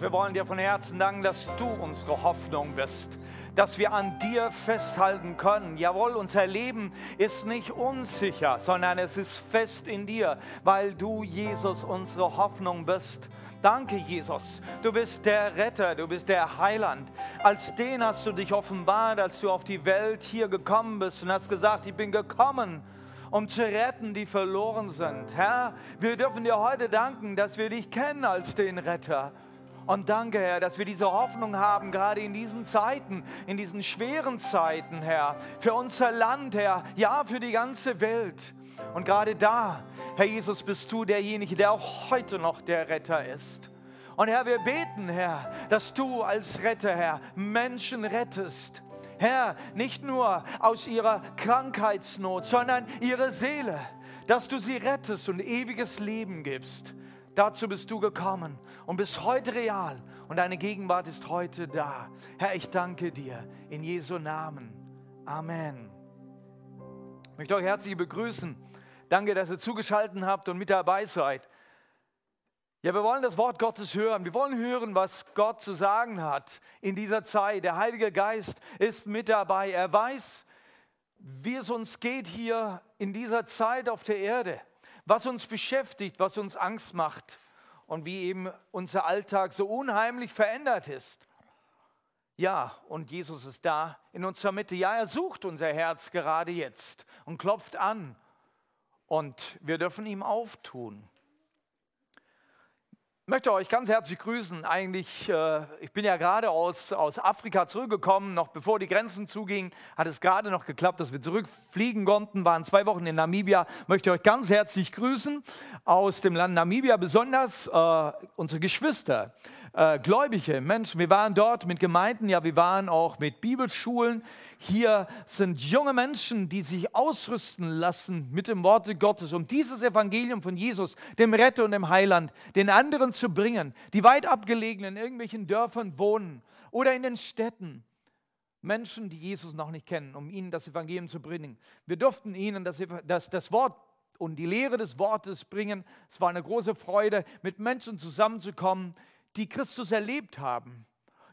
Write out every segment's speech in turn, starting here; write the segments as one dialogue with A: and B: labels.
A: Wir wollen dir von Herzen danken, dass du unsere Hoffnung bist, dass wir an dir festhalten können. Jawohl, unser Leben ist nicht unsicher, sondern es ist fest in dir, weil du, Jesus, unsere Hoffnung bist. Danke, Jesus. Du bist der Retter, du bist der Heiland. Als den hast du dich offenbart, als du auf die Welt hier gekommen bist und hast gesagt, ich bin gekommen, um zu retten, die verloren sind. Herr, wir dürfen dir heute danken, dass wir dich kennen als den Retter. Und danke, Herr, dass wir diese Hoffnung haben, gerade in diesen Zeiten, in diesen schweren Zeiten, Herr, für unser Land, Herr, ja, für die ganze Welt. Und gerade da, Herr Jesus, bist du derjenige, der auch heute noch der Retter ist. Und Herr, wir beten, Herr, dass du als Retter, Herr, Menschen rettest. Herr, nicht nur aus ihrer Krankheitsnot, sondern ihre Seele, dass du sie rettest und ewiges Leben gibst. Dazu bist du gekommen und bist heute real und deine Gegenwart ist heute da. Herr, ich danke dir in Jesu Namen. Amen. Ich möchte euch herzlich begrüßen. Danke, dass ihr zugeschaltet habt und mit dabei seid. Ja, wir wollen das Wort Gottes hören. Wir wollen hören, was Gott zu sagen hat in dieser Zeit. Der Heilige Geist ist mit dabei. Er weiß, wie es uns geht hier in dieser Zeit auf der Erde, was uns beschäftigt, was uns Angst macht und wie eben unser Alltag so unheimlich verändert ist. Ja, und Jesus ist da in unserer Mitte. Ja, er sucht unser Herz gerade jetzt und klopft an. Und wir dürfen ihm auftun. Ich möchte euch ganz herzlich grüßen. Eigentlich, äh, ich bin ja gerade aus, aus Afrika zurückgekommen, noch bevor die Grenzen zugingen, hat es gerade noch geklappt, dass wir zurückfliegen konnten, waren zwei Wochen in Namibia. Ich möchte euch ganz herzlich grüßen aus dem Land Namibia, besonders äh, unsere Geschwister, äh, gläubige Menschen. Wir waren dort mit Gemeinden, ja, wir waren auch mit Bibelschulen. Hier sind junge Menschen, die sich ausrüsten lassen mit dem Worte Gottes, um dieses Evangelium von Jesus, dem Retter und dem Heiland, den anderen zu bringen, die weit abgelegen in irgendwelchen Dörfern wohnen oder in den Städten. Menschen, die Jesus noch nicht kennen, um ihnen das Evangelium zu bringen. Wir durften ihnen das, das, das Wort und die Lehre des Wortes bringen. Es war eine große Freude, mit Menschen zusammenzukommen, die Christus erlebt haben,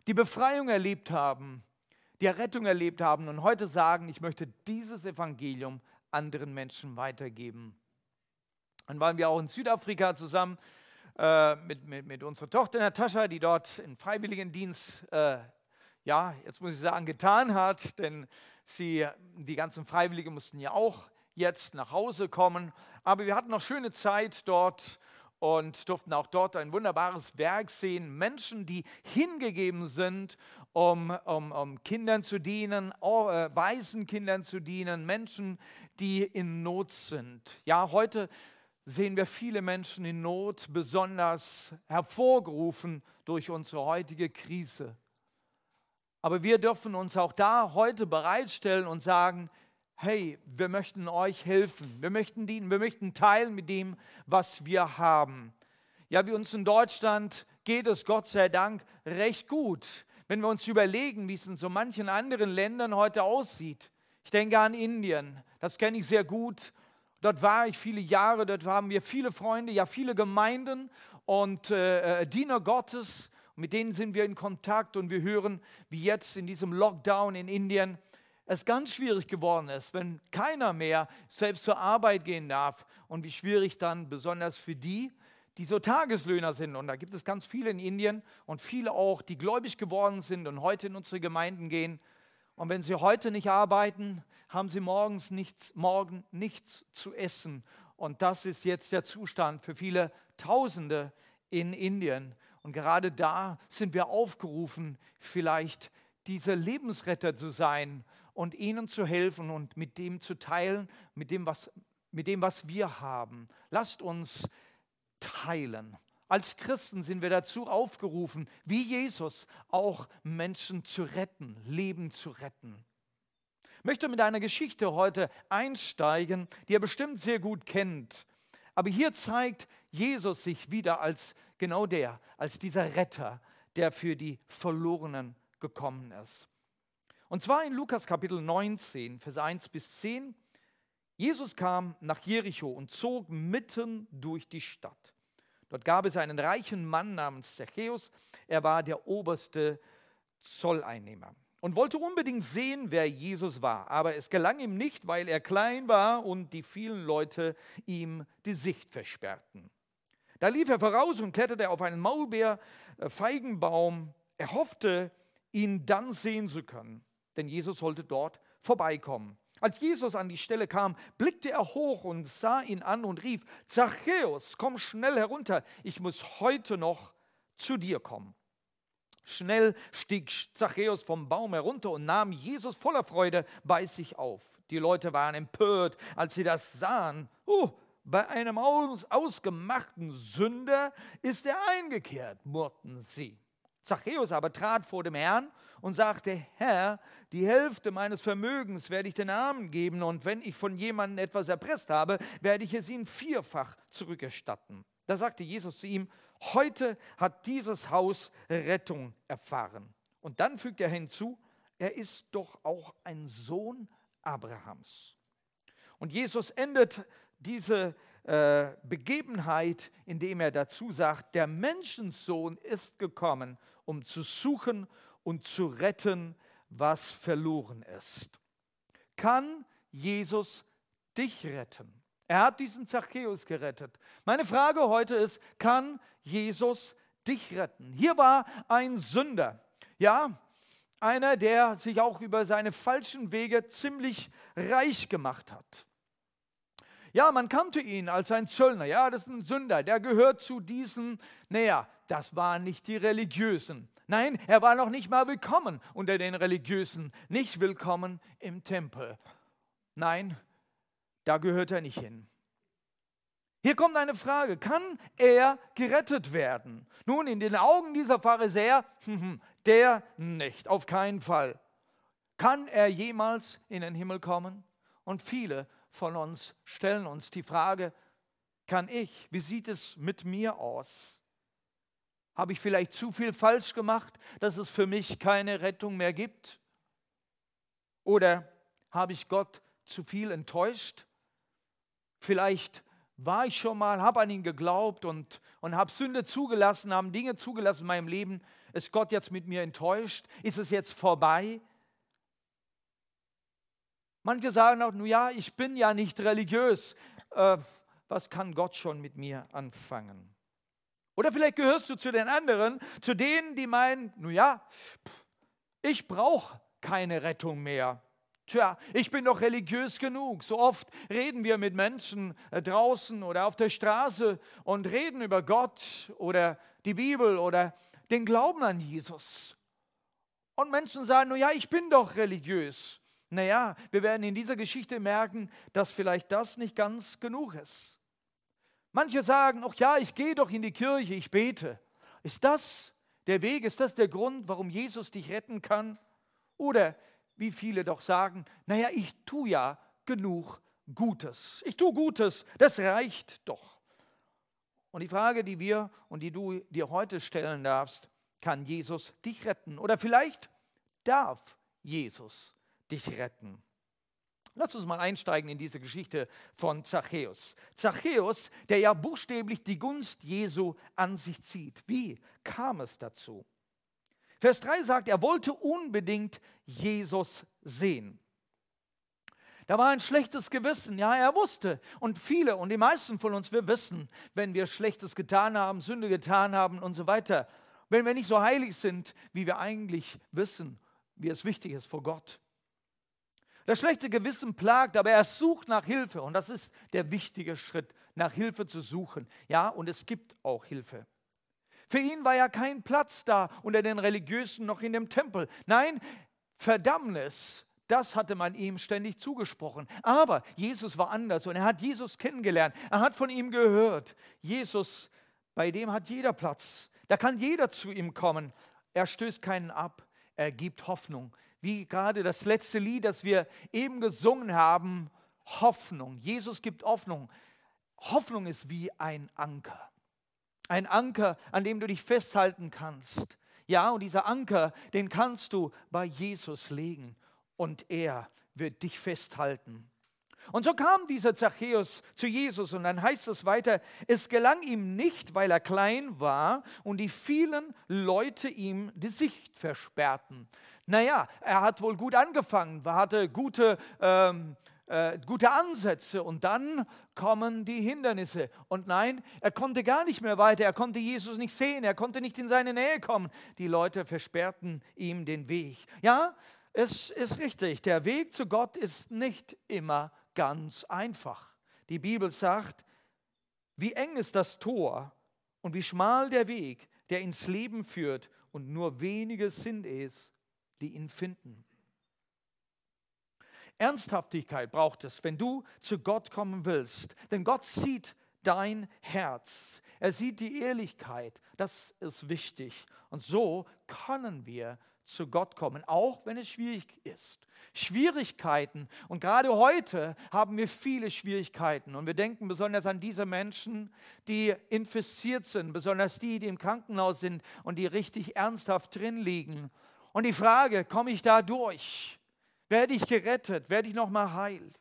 A: die Befreiung erlebt haben, die Errettung erlebt haben und heute sagen, ich möchte dieses Evangelium anderen Menschen weitergeben. Dann waren wir auch in Südafrika zusammen äh, mit, mit, mit unserer Tochter Natascha, die dort in Freiwilligendienst, äh, ja, jetzt muss ich sagen, getan hat, denn sie, die ganzen Freiwilligen mussten ja auch jetzt nach Hause kommen. Aber wir hatten noch schöne Zeit dort und durften auch dort ein wunderbares Werk sehen. Menschen, die hingegeben sind, um, um, um Kindern zu dienen, oh, äh, Waisenkindern zu dienen, Menschen, die in Not sind. Ja, heute sehen wir viele Menschen in Not, besonders hervorgerufen durch unsere heutige Krise. Aber wir dürfen uns auch da heute bereitstellen und sagen, hey, wir möchten euch helfen, wir möchten dienen, wir möchten teilen mit dem, was wir haben. Ja, wie uns in Deutschland geht es Gott sei Dank recht gut, wenn wir uns überlegen, wie es in so manchen anderen Ländern heute aussieht. Ich denke an Indien, das kenne ich sehr gut. Dort war ich viele Jahre, dort haben wir viele Freunde, ja viele Gemeinden und äh, äh Diener Gottes. Mit denen sind wir in Kontakt und wir hören, wie jetzt in diesem Lockdown in Indien es ganz schwierig geworden ist, wenn keiner mehr selbst zur Arbeit gehen darf und wie schwierig dann besonders für die, die so Tageslöhner sind. Und da gibt es ganz viele in Indien und viele auch, die gläubig geworden sind und heute in unsere Gemeinden gehen. Und wenn sie heute nicht arbeiten, haben sie morgens nichts, morgen nichts zu essen. Und das ist jetzt der Zustand für viele Tausende in Indien. Und gerade da sind wir aufgerufen, vielleicht diese Lebensretter zu sein und ihnen zu helfen und mit dem zu teilen, mit dem, was, mit dem, was wir haben. Lasst uns teilen. Als Christen sind wir dazu aufgerufen, wie Jesus, auch Menschen zu retten, Leben zu retten. Ich möchte mit einer Geschichte heute einsteigen, die ihr bestimmt sehr gut kennt. Aber hier zeigt Jesus sich wieder als genau der, als dieser Retter, der für die Verlorenen gekommen ist. Und zwar in Lukas Kapitel 19, Vers 1 bis 10. Jesus kam nach Jericho und zog mitten durch die Stadt. Dort gab es einen reichen Mann namens Zachäus. Er war der oberste Zolleinnehmer und wollte unbedingt sehen, wer Jesus war. Aber es gelang ihm nicht, weil er klein war und die vielen Leute ihm die Sicht versperrten. Da lief er voraus und kletterte auf einen Maulbeer-Feigenbaum. Er hoffte, ihn dann sehen zu können, denn Jesus sollte dort vorbeikommen. Als Jesus an die Stelle kam, blickte er hoch und sah ihn an und rief, Zachäus, komm schnell herunter, ich muss heute noch zu dir kommen. Schnell stieg Zachäus vom Baum herunter und nahm Jesus voller Freude bei sich auf. Die Leute waren empört, als sie das sahen. Oh, bei einem aus, ausgemachten Sünder ist er eingekehrt, murrten sie. Zachäus aber trat vor dem Herrn und sagte, Herr, die Hälfte meines Vermögens werde ich den Armen geben und wenn ich von jemandem etwas erpresst habe, werde ich es ihm vierfach zurückerstatten. Da sagte Jesus zu ihm, heute hat dieses Haus Rettung erfahren. Und dann fügt er hinzu, er ist doch auch ein Sohn Abrahams. Und Jesus endet diese äh, Begebenheit, indem er dazu sagt, der Menschensohn ist gekommen, um zu suchen und zu retten, was verloren ist. Kann Jesus dich retten? Er hat diesen Zachäus gerettet. Meine Frage heute ist, kann Jesus dich retten? Hier war ein Sünder, ja, einer, der sich auch über seine falschen Wege ziemlich reich gemacht hat. Ja, man kannte ihn als ein Zöllner. Ja, das ist ein Sünder. Der gehört zu diesen. Naja, das waren nicht die Religiösen. Nein, er war noch nicht mal willkommen unter den Religiösen. Nicht willkommen im Tempel. Nein, da gehört er nicht hin. Hier kommt eine Frage, kann er gerettet werden? Nun, in den Augen dieser Pharisäer, der nicht, auf keinen Fall. Kann er jemals in den Himmel kommen? Und viele von uns stellen uns die Frage, kann ich, wie sieht es mit mir aus? Habe ich vielleicht zu viel falsch gemacht, dass es für mich keine Rettung mehr gibt? Oder habe ich Gott zu viel enttäuscht? Vielleicht war ich schon mal, habe an ihn geglaubt und, und habe Sünde zugelassen, haben Dinge zugelassen in meinem Leben. Ist Gott jetzt mit mir enttäuscht? Ist es jetzt vorbei? Manche sagen auch, nun ja, ich bin ja nicht religiös. Äh, was kann Gott schon mit mir anfangen? Oder vielleicht gehörst du zu den anderen, zu denen, die meinen, nun ja, ich brauche keine Rettung mehr. Tja, ich bin doch religiös genug. So oft reden wir mit Menschen äh, draußen oder auf der Straße und reden über Gott oder die Bibel oder den Glauben an Jesus. Und Menschen sagen, nun ja, ich bin doch religiös. Naja, wir werden in dieser Geschichte merken, dass vielleicht das nicht ganz genug ist. Manche sagen, ach ja, ich gehe doch in die Kirche, ich bete. Ist das der Weg? Ist das der Grund, warum Jesus dich retten kann? Oder wie viele doch sagen, naja, ich tue ja genug Gutes. Ich tue Gutes, das reicht doch. Und die Frage, die wir und die du dir heute stellen darfst, kann Jesus dich retten? Oder vielleicht darf Jesus dich retten. Lass uns mal einsteigen in diese Geschichte von Zachäus. Zachäus, der ja buchstäblich die Gunst Jesu an sich zieht. Wie kam es dazu? Vers 3 sagt, er wollte unbedingt Jesus sehen. Da war ein schlechtes Gewissen, ja, er wusste. Und viele und die meisten von uns, wir wissen, wenn wir Schlechtes getan haben, Sünde getan haben und so weiter, wenn wir nicht so heilig sind, wie wir eigentlich wissen, wie es wichtig ist vor Gott. Das schlechte Gewissen plagt, aber er sucht nach Hilfe. Und das ist der wichtige Schritt, nach Hilfe zu suchen. Ja, und es gibt auch Hilfe. Für ihn war ja kein Platz da unter den Religiösen noch in dem Tempel. Nein, Verdammnis, das hatte man ihm ständig zugesprochen. Aber Jesus war anders und er hat Jesus kennengelernt. Er hat von ihm gehört. Jesus, bei dem hat jeder Platz. Da kann jeder zu ihm kommen. Er stößt keinen ab. Er gibt Hoffnung wie gerade das letzte Lied, das wir eben gesungen haben, Hoffnung. Jesus gibt Hoffnung. Hoffnung ist wie ein Anker. Ein Anker, an dem du dich festhalten kannst. Ja, und dieser Anker, den kannst du bei Jesus legen und er wird dich festhalten. Und so kam dieser Zachäus zu Jesus und dann heißt es weiter, es gelang ihm nicht, weil er klein war und die vielen Leute ihm die Sicht versperrten. Naja, er hat wohl gut angefangen, hatte gute, ähm, äh, gute Ansätze und dann kommen die Hindernisse. Und nein, er konnte gar nicht mehr weiter, er konnte Jesus nicht sehen, er konnte nicht in seine Nähe kommen. Die Leute versperrten ihm den Weg. Ja, es ist richtig, der Weg zu Gott ist nicht immer ganz einfach. Die Bibel sagt, wie eng ist das Tor und wie schmal der Weg, der ins Leben führt, und nur wenige sind es, die ihn finden. Ernsthaftigkeit braucht es, wenn du zu Gott kommen willst, denn Gott sieht dein Herz. Er sieht die Ehrlichkeit, das ist wichtig. Und so können wir zu Gott kommen, auch wenn es schwierig ist. Schwierigkeiten. Und gerade heute haben wir viele Schwierigkeiten. Und wir denken besonders an diese Menschen, die infiziert sind, besonders die, die im Krankenhaus sind und die richtig ernsthaft drin liegen. Und die Frage, komme ich da durch? Werde ich gerettet? Werde ich nochmal heil?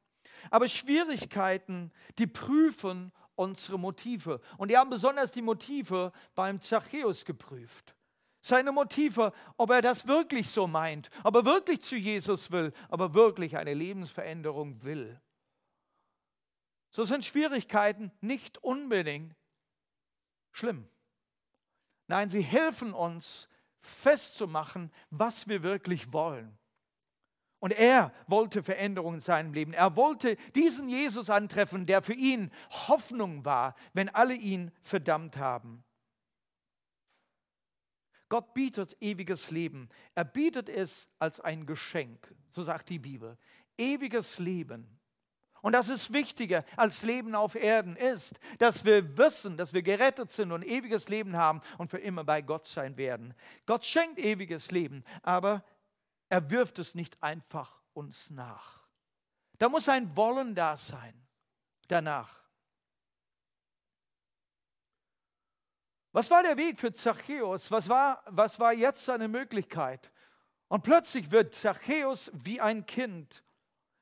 A: Aber Schwierigkeiten, die prüfen unsere Motive. Und die haben besonders die Motive beim Zachäus geprüft seine Motive, ob er das wirklich so meint, ob er wirklich zu Jesus will, ob er wirklich eine Lebensveränderung will. So sind Schwierigkeiten nicht unbedingt schlimm. Nein, sie helfen uns festzumachen, was wir wirklich wollen. Und er wollte Veränderung in seinem Leben. Er wollte diesen Jesus antreffen, der für ihn Hoffnung war, wenn alle ihn verdammt haben. Gott bietet ewiges Leben. Er bietet es als ein Geschenk, so sagt die Bibel. Ewiges Leben. Und das ist wichtiger als Leben auf Erden ist, dass wir wissen, dass wir gerettet sind und ewiges Leben haben und für immer bei Gott sein werden. Gott schenkt ewiges Leben, aber er wirft es nicht einfach uns nach. Da muss ein Wollen da sein danach. Was war der Weg für Zachäus? Was war, was war jetzt seine Möglichkeit? Und plötzlich wird Zachäus wie ein Kind.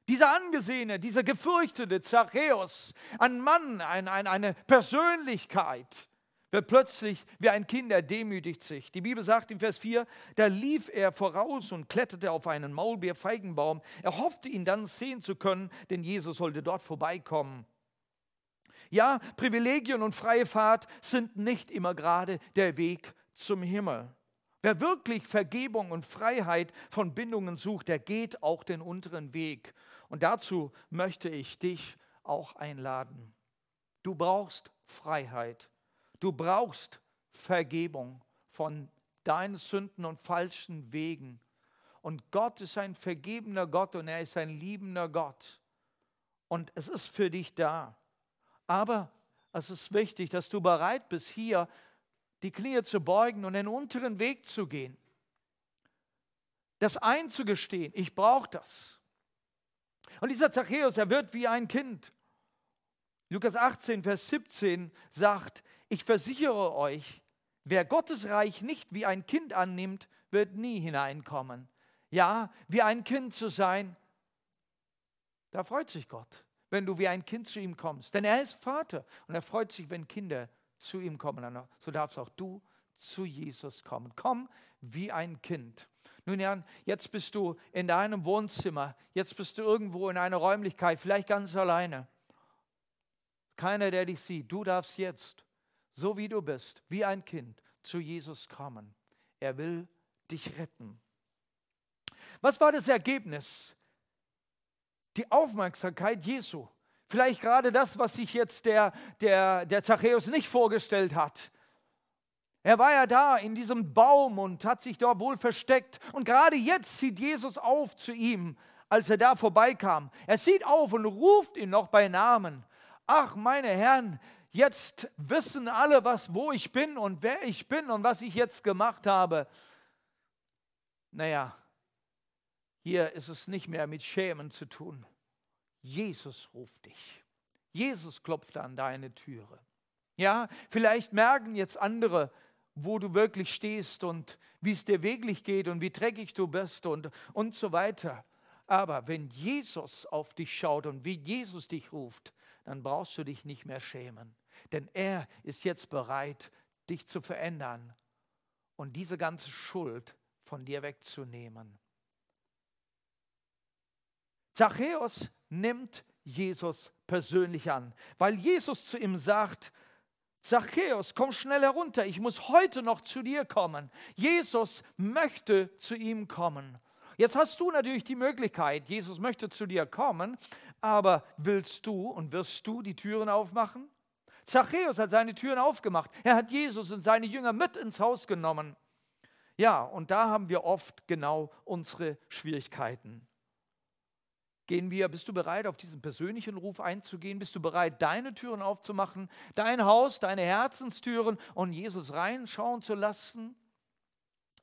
A: Dieser angesehene, dieser gefürchtete Zachäus, ein Mann, ein, ein, eine Persönlichkeit, wird plötzlich wie ein Kind, er demütigt sich. Die Bibel sagt in Vers 4, da lief er voraus und kletterte auf einen Maulbeerfeigenbaum. Er hoffte, ihn dann sehen zu können, denn Jesus sollte dort vorbeikommen. Ja, Privilegien und freie Fahrt sind nicht immer gerade der Weg zum Himmel. Wer wirklich Vergebung und Freiheit von Bindungen sucht, der geht auch den unteren Weg. Und dazu möchte ich dich auch einladen. Du brauchst Freiheit. Du brauchst Vergebung von deinen Sünden und falschen Wegen. Und Gott ist ein vergebener Gott und er ist ein liebender Gott. Und es ist für dich da. Aber es ist wichtig, dass du bereit bist, hier die Knie zu beugen und den unteren Weg zu gehen. Das einzugestehen, ich brauche das. Und dieser Zachäus, er wird wie ein Kind. Lukas 18, Vers 17 sagt, ich versichere euch, wer Gottes Reich nicht wie ein Kind annimmt, wird nie hineinkommen. Ja, wie ein Kind zu sein, da freut sich Gott wenn du wie ein Kind zu ihm kommst. Denn er ist Vater und er freut sich, wenn Kinder zu ihm kommen. So darfst auch du zu Jesus kommen. Komm wie ein Kind. Nun ja, jetzt bist du in deinem Wohnzimmer, jetzt bist du irgendwo in einer Räumlichkeit, vielleicht ganz alleine. Keiner, der dich sieht. Du darfst jetzt, so wie du bist, wie ein Kind, zu Jesus kommen. Er will dich retten. Was war das Ergebnis die Aufmerksamkeit Jesu. Vielleicht gerade das, was sich jetzt der, der, der Zachäus nicht vorgestellt hat. Er war ja da in diesem Baum und hat sich dort wohl versteckt. Und gerade jetzt zieht Jesus auf zu ihm, als er da vorbeikam. Er sieht auf und ruft ihn noch bei Namen. Ach, meine Herren, jetzt wissen alle, was, wo ich bin und wer ich bin und was ich jetzt gemacht habe. Naja, hier ist es nicht mehr mit Schämen zu tun. Jesus ruft dich. Jesus klopft an deine Türe. Ja, vielleicht merken jetzt andere, wo du wirklich stehst und wie es dir wirklich geht und wie dreckig du bist und, und so weiter. Aber wenn Jesus auf dich schaut und wie Jesus dich ruft, dann brauchst du dich nicht mehr schämen. Denn er ist jetzt bereit, dich zu verändern und diese ganze Schuld von dir wegzunehmen. Zachäus nimmt Jesus persönlich an, weil Jesus zu ihm sagt, Zachäus, komm schnell herunter, ich muss heute noch zu dir kommen. Jesus möchte zu ihm kommen. Jetzt hast du natürlich die Möglichkeit, Jesus möchte zu dir kommen, aber willst du und wirst du die Türen aufmachen? Zachäus hat seine Türen aufgemacht. Er hat Jesus und seine Jünger mit ins Haus genommen. Ja, und da haben wir oft genau unsere Schwierigkeiten. Gehen wir, bist du bereit, auf diesen persönlichen Ruf einzugehen? Bist du bereit, deine Türen aufzumachen, dein Haus, deine Herzenstüren und Jesus reinschauen zu lassen?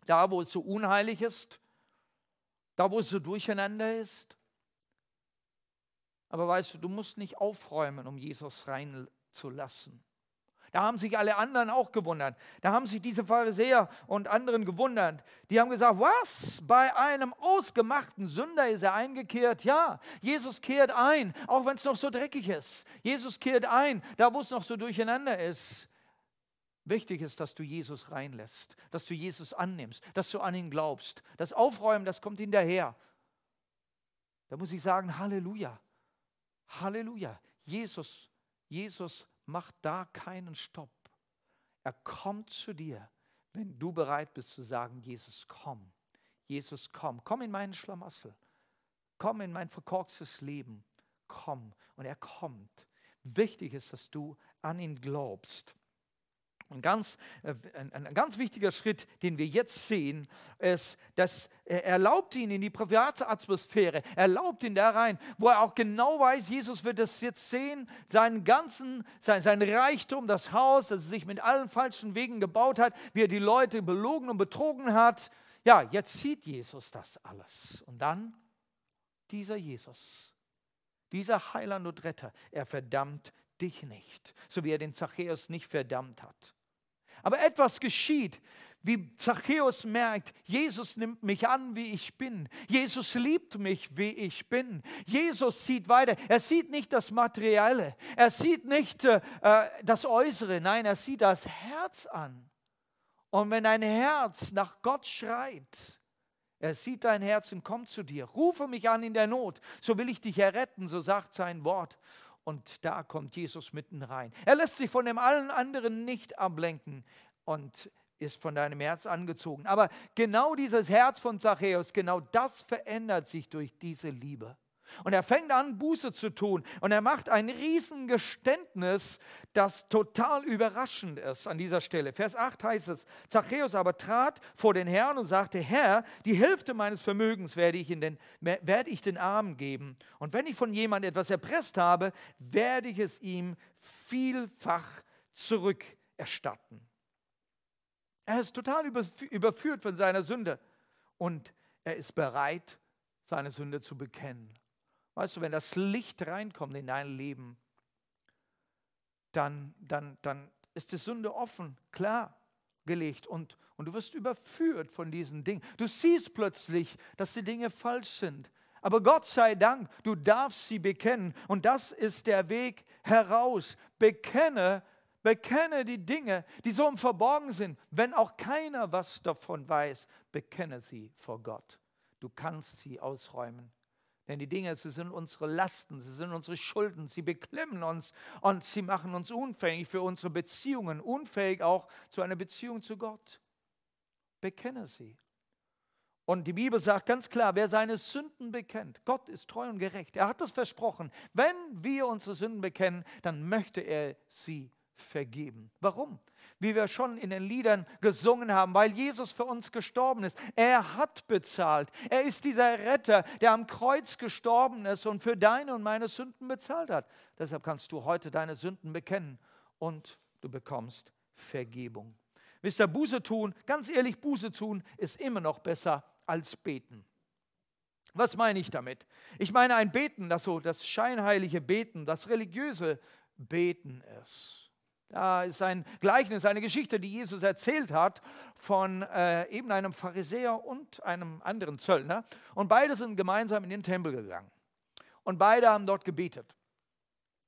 A: Da, wo es so unheilig ist, da, wo es so durcheinander ist. Aber weißt du, du musst nicht aufräumen, um Jesus reinzulassen. Da haben sich alle anderen auch gewundert. Da haben sich diese Pharisäer und anderen gewundert. Die haben gesagt, was? Bei einem ausgemachten Sünder ist er eingekehrt? Ja, Jesus kehrt ein, auch wenn es noch so dreckig ist. Jesus kehrt ein, da wo es noch so durcheinander ist. Wichtig ist, dass du Jesus reinlässt, dass du Jesus annimmst, dass du an ihn glaubst. Das Aufräumen, das kommt hinterher. Da muss ich sagen, Halleluja. Halleluja. Jesus, Jesus macht da keinen Stopp. Er kommt zu dir, wenn du bereit bist zu sagen, Jesus, komm. Jesus, komm. Komm in meinen Schlamassel. Komm in mein verkorkstes Leben. Komm. Und er kommt. Wichtig ist, dass du an ihn glaubst. Ein ganz, äh, ein, ein, ganz wichtiger Schritt, den wir jetzt sehen, ist, dass er erlaubt ihn in die private Atmosphäre, erlaubt ihn da rein, wo er auch genau weiß, Jesus wird es jetzt sehen, seinen ganzen, sein, sein Reichtum, das Haus, das er sich mit allen falschen Wegen gebaut hat, wie er die Leute belogen und betrogen hat. Ja, jetzt sieht Jesus das alles. Und dann dieser Jesus, dieser Heiland und Retter, er verdammt dich nicht, so wie er den Zachäus nicht verdammt hat. Aber etwas geschieht, wie Zachäus merkt, Jesus nimmt mich an, wie ich bin. Jesus liebt mich, wie ich bin. Jesus sieht weiter. Er sieht nicht das Materielle. Er sieht nicht äh, äh, das Äußere. Nein, er sieht das Herz an. Und wenn dein Herz nach Gott schreit, er sieht dein Herz und kommt zu dir. Rufe mich an in der Not, so will ich dich erretten, so sagt sein Wort. Und da kommt Jesus mitten rein. Er lässt sich von dem allen anderen nicht ablenken und ist von deinem Herz angezogen. Aber genau dieses Herz von Zachäus, genau das verändert sich durch diese Liebe. Und er fängt an, Buße zu tun. Und er macht ein Riesengeständnis, das total überraschend ist an dieser Stelle. Vers 8 heißt es, Zachäus aber trat vor den Herrn und sagte, Herr, die Hälfte meines Vermögens werde ich, in den, werde ich den Armen geben. Und wenn ich von jemandem etwas erpresst habe, werde ich es ihm vielfach zurückerstatten. Er ist total überführt von seiner Sünde und er ist bereit, seine Sünde zu bekennen. Weißt du, wenn das Licht reinkommt in dein Leben, dann, dann, dann ist die Sünde offen, klar gelegt und, und du wirst überführt von diesen Dingen. Du siehst plötzlich, dass die Dinge falsch sind. Aber Gott sei Dank, du darfst sie bekennen. Und das ist der Weg heraus. Bekenne, bekenne die Dinge, die so im Verborgen sind. Wenn auch keiner was davon weiß, bekenne sie vor Gott. Du kannst sie ausräumen. Denn die Dinge, sie sind unsere Lasten, sie sind unsere Schulden, sie beklemmen uns und sie machen uns unfähig für unsere Beziehungen, unfähig auch zu einer Beziehung zu Gott. Bekenne sie. Und die Bibel sagt ganz klar, wer seine Sünden bekennt, Gott ist treu und gerecht. Er hat das versprochen. Wenn wir unsere Sünden bekennen, dann möchte er sie vergeben. Warum? Wie wir schon in den Liedern gesungen haben, weil Jesus für uns gestorben ist. Er hat bezahlt. Er ist dieser Retter, der am Kreuz gestorben ist und für deine und meine Sünden bezahlt hat. Deshalb kannst du heute deine Sünden bekennen und du bekommst Vergebung. Wisst ihr, Buße tun, ganz ehrlich, Buße tun ist immer noch besser als beten. Was meine ich damit? Ich meine ein Beten, das so das scheinheilige Beten, das religiöse Beten ist. Da ist ein Gleichnis, eine Geschichte, die Jesus erzählt hat von äh, eben einem Pharisäer und einem anderen Zöllner. Und beide sind gemeinsam in den Tempel gegangen. Und beide haben dort gebetet.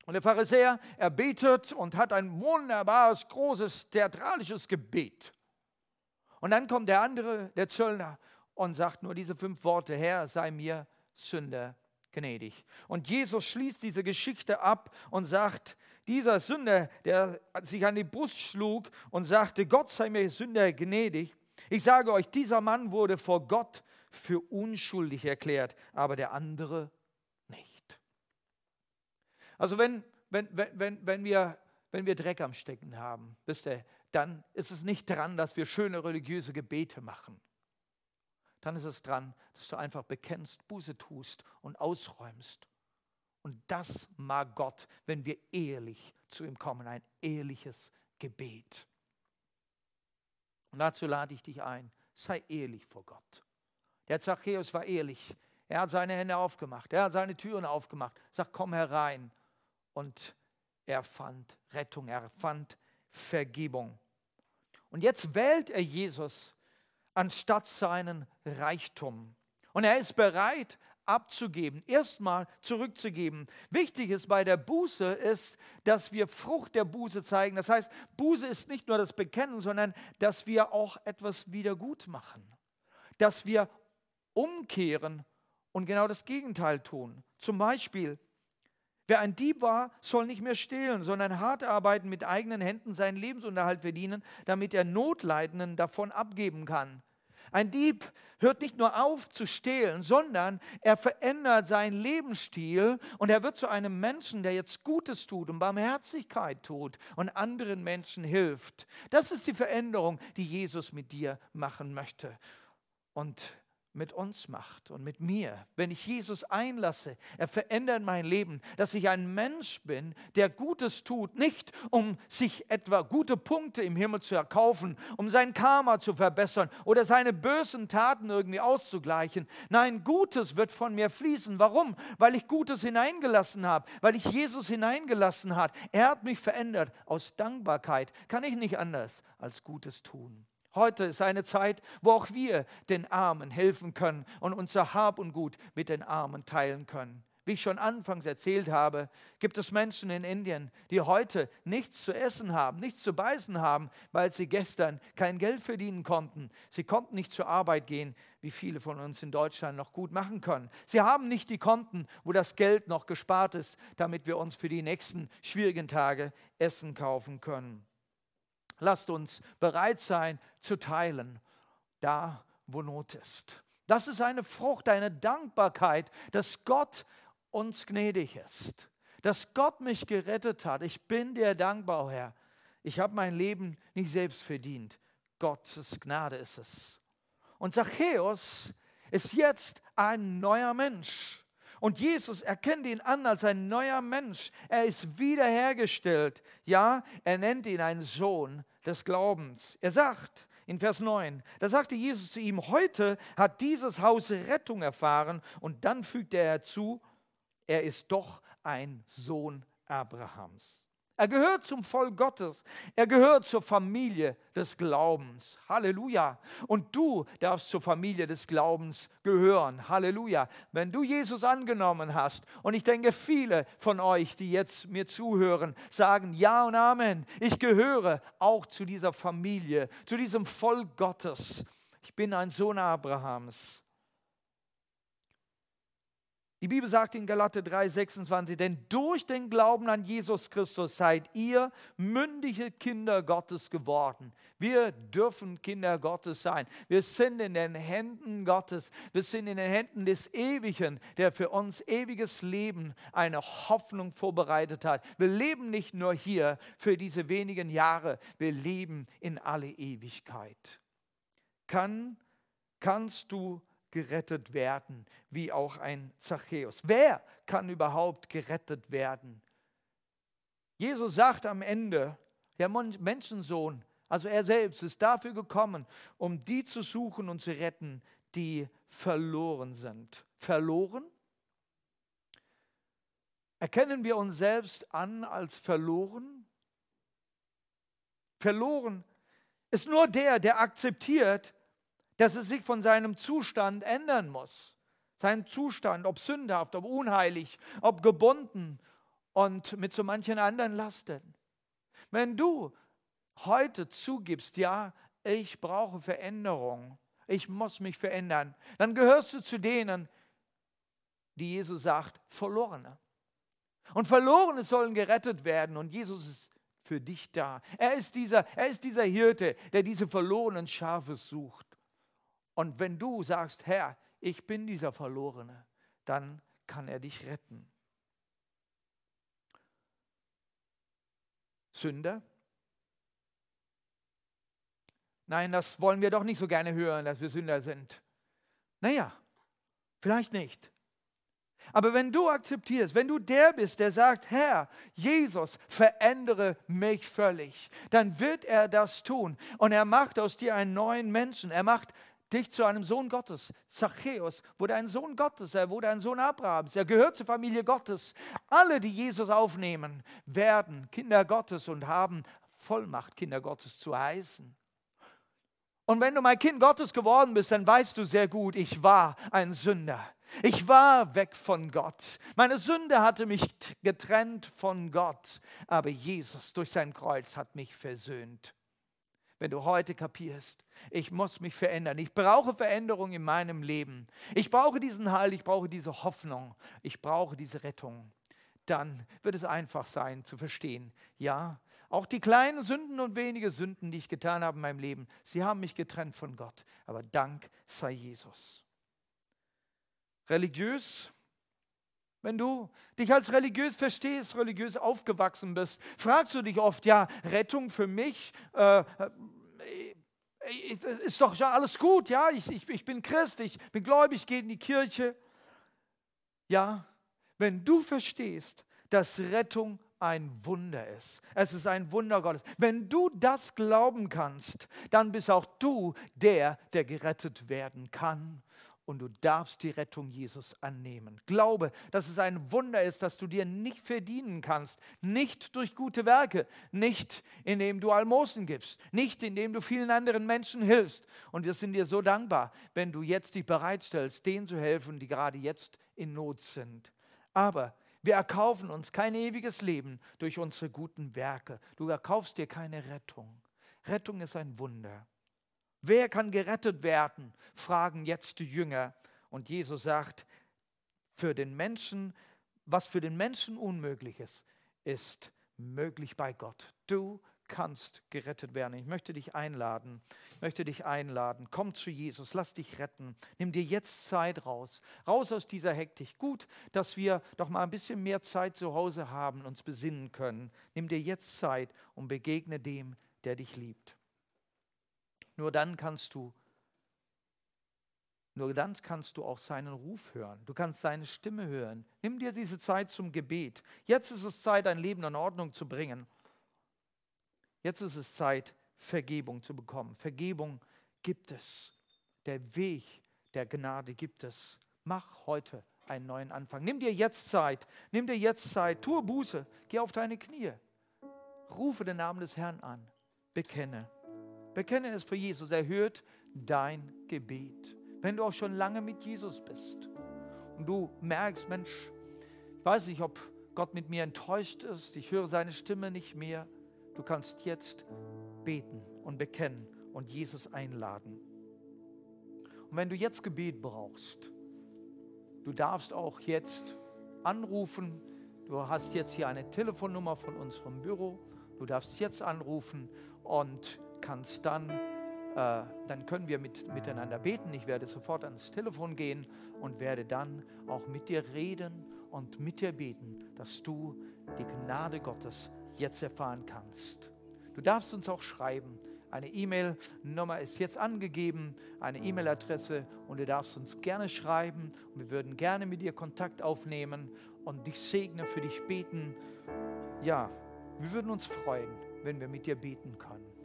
A: Und der Pharisäer, er betet und hat ein wunderbares, großes, theatralisches Gebet. Und dann kommt der andere, der Zöllner, und sagt nur diese fünf Worte, Herr, sei mir Sünder gnädig. Und Jesus schließt diese Geschichte ab und sagt, dieser Sünder, der sich an die Brust schlug und sagte, Gott sei mir Sünder gnädig, ich sage euch, dieser Mann wurde vor Gott für unschuldig erklärt, aber der andere nicht. Also wenn, wenn, wenn, wenn, wir, wenn wir Dreck am Stecken haben, wisst ihr, dann ist es nicht dran, dass wir schöne religiöse Gebete machen. Dann ist es dran, dass du einfach bekennst, Buße tust und ausräumst und das mag Gott, wenn wir ehrlich zu ihm kommen, ein ehrliches Gebet. Und dazu lade ich dich ein, sei ehrlich vor Gott. Der Zachäus war ehrlich. Er hat seine Hände aufgemacht, er hat seine Türen aufgemacht, sagt, komm herein. Und er fand Rettung, er fand Vergebung. Und jetzt wählt er Jesus anstatt seinen Reichtum. Und er ist bereit, abzugeben, erstmal zurückzugeben. Wichtig ist bei der Buße ist, dass wir Frucht der Buße zeigen. Das heißt, Buße ist nicht nur das Bekennen, sondern dass wir auch etwas wieder gut machen. Dass wir umkehren und genau das Gegenteil tun. Zum Beispiel, wer ein Dieb war, soll nicht mehr stehlen, sondern hart arbeiten, mit eigenen Händen seinen Lebensunterhalt verdienen, damit er Notleidenden davon abgeben kann. Ein Dieb hört nicht nur auf zu stehlen, sondern er verändert seinen Lebensstil und er wird zu einem Menschen, der jetzt Gutes tut und Barmherzigkeit tut und anderen Menschen hilft. Das ist die Veränderung, die Jesus mit dir machen möchte. Und mit uns macht und mit mir, wenn ich Jesus einlasse, er verändert mein Leben, dass ich ein Mensch bin, der Gutes tut, nicht um sich etwa gute Punkte im Himmel zu erkaufen, um sein Karma zu verbessern oder seine bösen Taten irgendwie auszugleichen. Nein, Gutes wird von mir fließen. Warum? Weil ich Gutes hineingelassen habe, weil ich Jesus hineingelassen habe. Er hat mich verändert. Aus Dankbarkeit kann ich nicht anders als Gutes tun. Heute ist eine Zeit, wo auch wir den Armen helfen können und unser Hab und Gut mit den Armen teilen können. Wie ich schon anfangs erzählt habe, gibt es Menschen in Indien, die heute nichts zu essen haben, nichts zu beißen haben, weil sie gestern kein Geld verdienen konnten. Sie konnten nicht zur Arbeit gehen, wie viele von uns in Deutschland noch gut machen können. Sie haben nicht die Konten, wo das Geld noch gespart ist, damit wir uns für die nächsten schwierigen Tage Essen kaufen können. Lasst uns bereit sein zu teilen, da wo Not ist. Das ist eine Frucht, eine Dankbarkeit, dass Gott uns gnädig ist, dass Gott mich gerettet hat. Ich bin dir dankbar, Herr. Ich habe mein Leben nicht selbst verdient. Gottes Gnade ist es. Und Zachäus ist jetzt ein neuer Mensch. Und Jesus erkennt ihn an als ein neuer Mensch. Er ist wiederhergestellt. Ja, er nennt ihn einen Sohn des Glaubens. Er sagt in Vers 9, da sagte Jesus zu ihm, heute hat dieses Haus Rettung erfahren. Und dann fügte er hinzu, er ist doch ein Sohn Abrahams. Er gehört zum Volk Gottes. Er gehört zur Familie des Glaubens. Halleluja. Und du darfst zur Familie des Glaubens gehören. Halleluja. Wenn du Jesus angenommen hast, und ich denke, viele von euch, die jetzt mir zuhören, sagen Ja und Amen. Ich gehöre auch zu dieser Familie, zu diesem Volk Gottes. Ich bin ein Sohn Abrahams. Die Bibel sagt in Galate 3:26, denn durch den Glauben an Jesus Christus seid ihr mündige Kinder Gottes geworden. Wir dürfen Kinder Gottes sein. Wir sind in den Händen Gottes. Wir sind in den Händen des Ewigen, der für uns ewiges Leben eine Hoffnung vorbereitet hat. Wir leben nicht nur hier für diese wenigen Jahre, wir leben in alle Ewigkeit. Kann, kannst du gerettet werden, wie auch ein Zachäus. Wer kann überhaupt gerettet werden? Jesus sagt am Ende, der Menschensohn, also er selbst, ist dafür gekommen, um die zu suchen und zu retten, die verloren sind. Verloren? Erkennen wir uns selbst an als verloren? Verloren ist nur der, der akzeptiert, dass es sich von seinem Zustand ändern muss. Sein Zustand, ob sündhaft, ob unheilig, ob gebunden und mit so manchen anderen Lasten. Wenn du heute zugibst, ja, ich brauche Veränderung, ich muss mich verändern, dann gehörst du zu denen, die Jesus sagt, Verlorene. Und Verlorene sollen gerettet werden und Jesus ist für dich da. Er ist dieser, er ist dieser Hirte, der diese verlorenen Schafe sucht. Und wenn du sagst, Herr, ich bin dieser Verlorene, dann kann er dich retten. Sünder? Nein, das wollen wir doch nicht so gerne hören, dass wir Sünder sind. Naja, vielleicht nicht. Aber wenn du akzeptierst, wenn du der bist, der sagt, Herr, Jesus, verändere mich völlig, dann wird er das tun. Und er macht aus dir einen neuen Menschen. Er macht dich zu einem Sohn Gottes. Zachäus wurde ein Sohn Gottes, er wurde ein Sohn Abrahams, er gehört zur Familie Gottes. Alle, die Jesus aufnehmen, werden Kinder Gottes und haben Vollmacht, Kinder Gottes zu heißen. Und wenn du mein Kind Gottes geworden bist, dann weißt du sehr gut, ich war ein Sünder. Ich war weg von Gott. Meine Sünde hatte mich getrennt von Gott. Aber Jesus durch sein Kreuz hat mich versöhnt. Wenn du heute kapierst, ich muss mich verändern. Ich brauche Veränderung in meinem Leben. Ich brauche diesen Heil, ich brauche diese Hoffnung, ich brauche diese Rettung. Dann wird es einfach sein zu verstehen, ja, auch die kleinen Sünden und wenige Sünden, die ich getan habe in meinem Leben, sie haben mich getrennt von Gott. Aber Dank sei Jesus religiös, wenn du dich als religiös verstehst, religiös aufgewachsen bist, fragst du dich oft, ja, Rettung für mich, äh, äh, ist doch ja alles gut, ja, ich, ich, ich bin Christ, ich bin gläubig, gehe in die Kirche. Ja, wenn du verstehst, dass Rettung ein Wunder ist. Es ist ein Wunder Gottes. Wenn du das glauben kannst, dann bist auch du der, der gerettet werden kann und du darfst die Rettung Jesus annehmen. Glaube, dass es ein Wunder ist, dass du dir nicht verdienen kannst, nicht durch gute Werke, nicht indem du Almosen gibst, nicht indem du vielen anderen Menschen hilfst. Und wir sind dir so dankbar, wenn du jetzt dich bereitstellst, denen zu helfen, die gerade jetzt in Not sind. Aber wir erkaufen uns kein ewiges Leben durch unsere guten Werke. Du erkaufst dir keine Rettung. Rettung ist ein Wunder. Wer kann gerettet werden? fragen jetzt die Jünger. Und Jesus sagt, für den Menschen, was für den Menschen unmöglich ist, ist möglich bei Gott. Du kannst gerettet werden. Ich möchte dich einladen, ich möchte dich einladen. Komm zu Jesus, lass dich retten. Nimm dir jetzt Zeit raus, raus aus dieser Hektik. Gut, dass wir doch mal ein bisschen mehr Zeit zu Hause haben, uns besinnen können. Nimm dir jetzt Zeit und begegne dem, der dich liebt. Nur dann kannst du, nur dann kannst du auch seinen Ruf hören. Du kannst seine Stimme hören. Nimm dir diese Zeit zum Gebet. Jetzt ist es Zeit, dein Leben in Ordnung zu bringen. Jetzt ist es Zeit, Vergebung zu bekommen. Vergebung gibt es. Der Weg der Gnade gibt es. Mach heute einen neuen Anfang. Nimm dir jetzt Zeit. Nimm dir jetzt Zeit. Tue Buße. Geh auf deine Knie. Rufe den Namen des Herrn an. Bekenne. Bekenne es für Jesus. Er hört dein Gebet. Wenn du auch schon lange mit Jesus bist und du merkst, Mensch, ich weiß nicht, ob Gott mit mir enttäuscht ist, ich höre seine Stimme nicht mehr, du kannst jetzt beten und bekennen und Jesus einladen. Und wenn du jetzt Gebet brauchst, du darfst auch jetzt anrufen. Du hast jetzt hier eine Telefonnummer von unserem Büro. Du darfst jetzt anrufen und kannst dann, äh, dann können wir mit, miteinander beten. Ich werde sofort ans Telefon gehen und werde dann auch mit dir reden und mit dir beten, dass du die Gnade Gottes jetzt erfahren kannst. Du darfst uns auch schreiben. Eine E-Mail-Nummer ist jetzt angegeben, eine E-Mail-Adresse und du darfst uns gerne schreiben und wir würden gerne mit dir Kontakt aufnehmen und dich segnen, für dich beten. Ja, wir würden uns freuen, wenn wir mit dir beten können.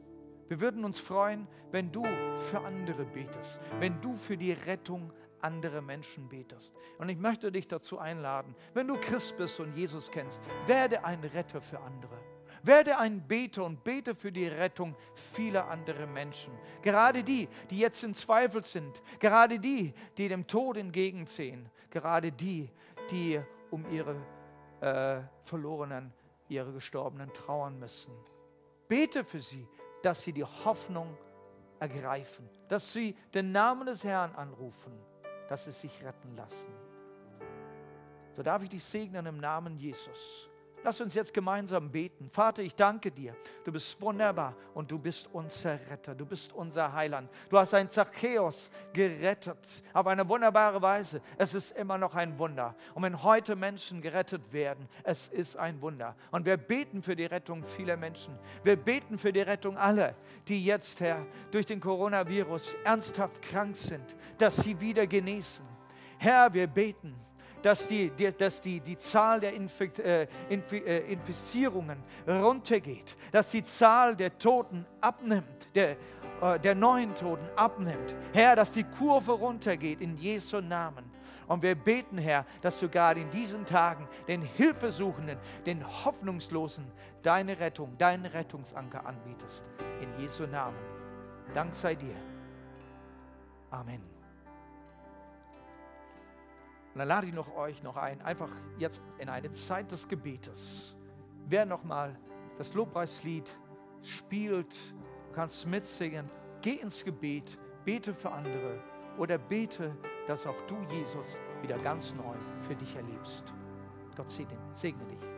A: Wir würden uns freuen, wenn du für andere betest, wenn du für die Rettung anderer Menschen betest. Und ich möchte dich dazu einladen, wenn du Christ bist und Jesus kennst, werde ein Retter für andere. Werde ein Beter und bete für die Rettung vieler anderer Menschen. Gerade die, die jetzt in Zweifel sind. Gerade die, die dem Tod entgegensehen. Gerade die, die um ihre äh, Verlorenen, ihre Gestorbenen trauern müssen. Bete für sie, dass sie die Hoffnung ergreifen, dass sie den Namen des Herrn anrufen, dass sie sich retten lassen. So darf ich dich segnen im Namen Jesus. Lass uns jetzt gemeinsam beten. Vater, ich danke dir. Du bist wunderbar und du bist unser Retter. Du bist unser Heiland. Du hast ein Zachäus gerettet auf eine wunderbare Weise. Es ist immer noch ein Wunder. Und wenn heute Menschen gerettet werden, es ist ein Wunder. Und wir beten für die Rettung vieler Menschen. Wir beten für die Rettung aller, die jetzt, Herr, durch den Coronavirus ernsthaft krank sind, dass sie wieder genießen. Herr, wir beten dass die, die, dass die, die Zahl der Infekt, äh, Inf, äh, Infizierungen runtergeht, dass die Zahl der Toten abnimmt, der, äh, der neuen Toten abnimmt. Herr, dass die Kurve runtergeht in Jesu Namen. Und wir beten, Herr, dass du gerade in diesen Tagen den Hilfesuchenden, den Hoffnungslosen deine Rettung, deinen Rettungsanker anbietest. In Jesu Namen. Dank sei dir. Amen. Und dann lade ich noch euch noch ein, einfach jetzt in eine Zeit des Gebetes. Wer nochmal das Lobpreislied spielt, kannst mitsingen, geh ins Gebet, bete für andere oder bete, dass auch du Jesus wieder ganz neu für dich erlebst. Gott segne dich.